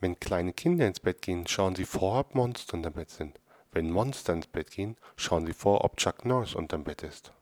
Wenn kleine Kinder ins Bett gehen, schauen sie vor, ob Monster unterm Bett sind. Wenn Monster ins Bett gehen, schauen sie vor, ob Chuck Norris unterm Bett ist.